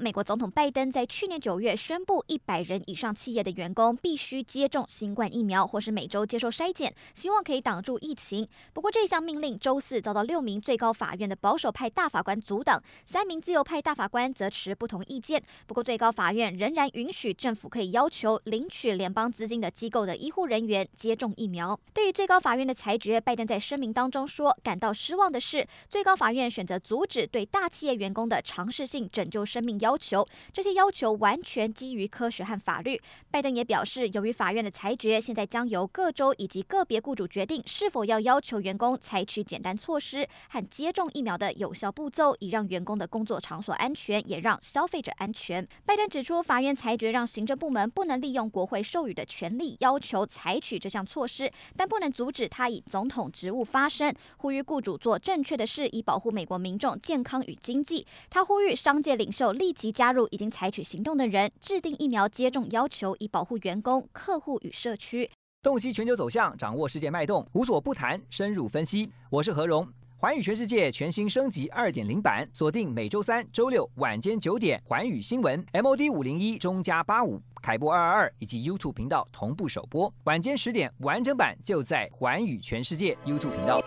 美国总统拜登在去年九月宣布，一百人以上企业的员工必须接种新冠疫苗，或是每周接受筛检，希望可以挡住疫情。不过，这项命令周四遭到六名最高法院的保守派大法官阻挡，三名自由派大法官则持不同意见。不过，最高法院仍然允许政府可以要求领取联邦资金的机构的医护人员接种疫苗。对于最高法院的裁决，拜登在声明当中说，感到失望的是，最高法院选择阻止对大企业员工的尝试性拯救生命要。要求这些要求完全基于科学和法律。拜登也表示，由于法院的裁决，现在将由各州以及个别雇主决定是否要要求员工采取简单措施和接种疫苗的有效步骤，以让员工的工作场所安全，也让消费者安全。拜登指出，法院裁决让行政部门不能利用国会授予的权利要求采取这项措施，但不能阻止他以总统职务发声，呼吁雇主做正确的事，以保护美国民众健康与经济。他呼吁商界领袖立即加入已经采取行动的人，制定疫苗接种要求，以保护员工、客户与社区。洞悉全球走向，掌握世界脉动，无所不谈，深入分析。我是何荣，环宇全世界全新升级二点零版，锁定每周三、周六晚间九点，环宇新闻 MOD 五零一中加八五凯播二二二以及 YouTube 频道同步首播，晚间十点完整版就在环宇全世界 YouTube 频道。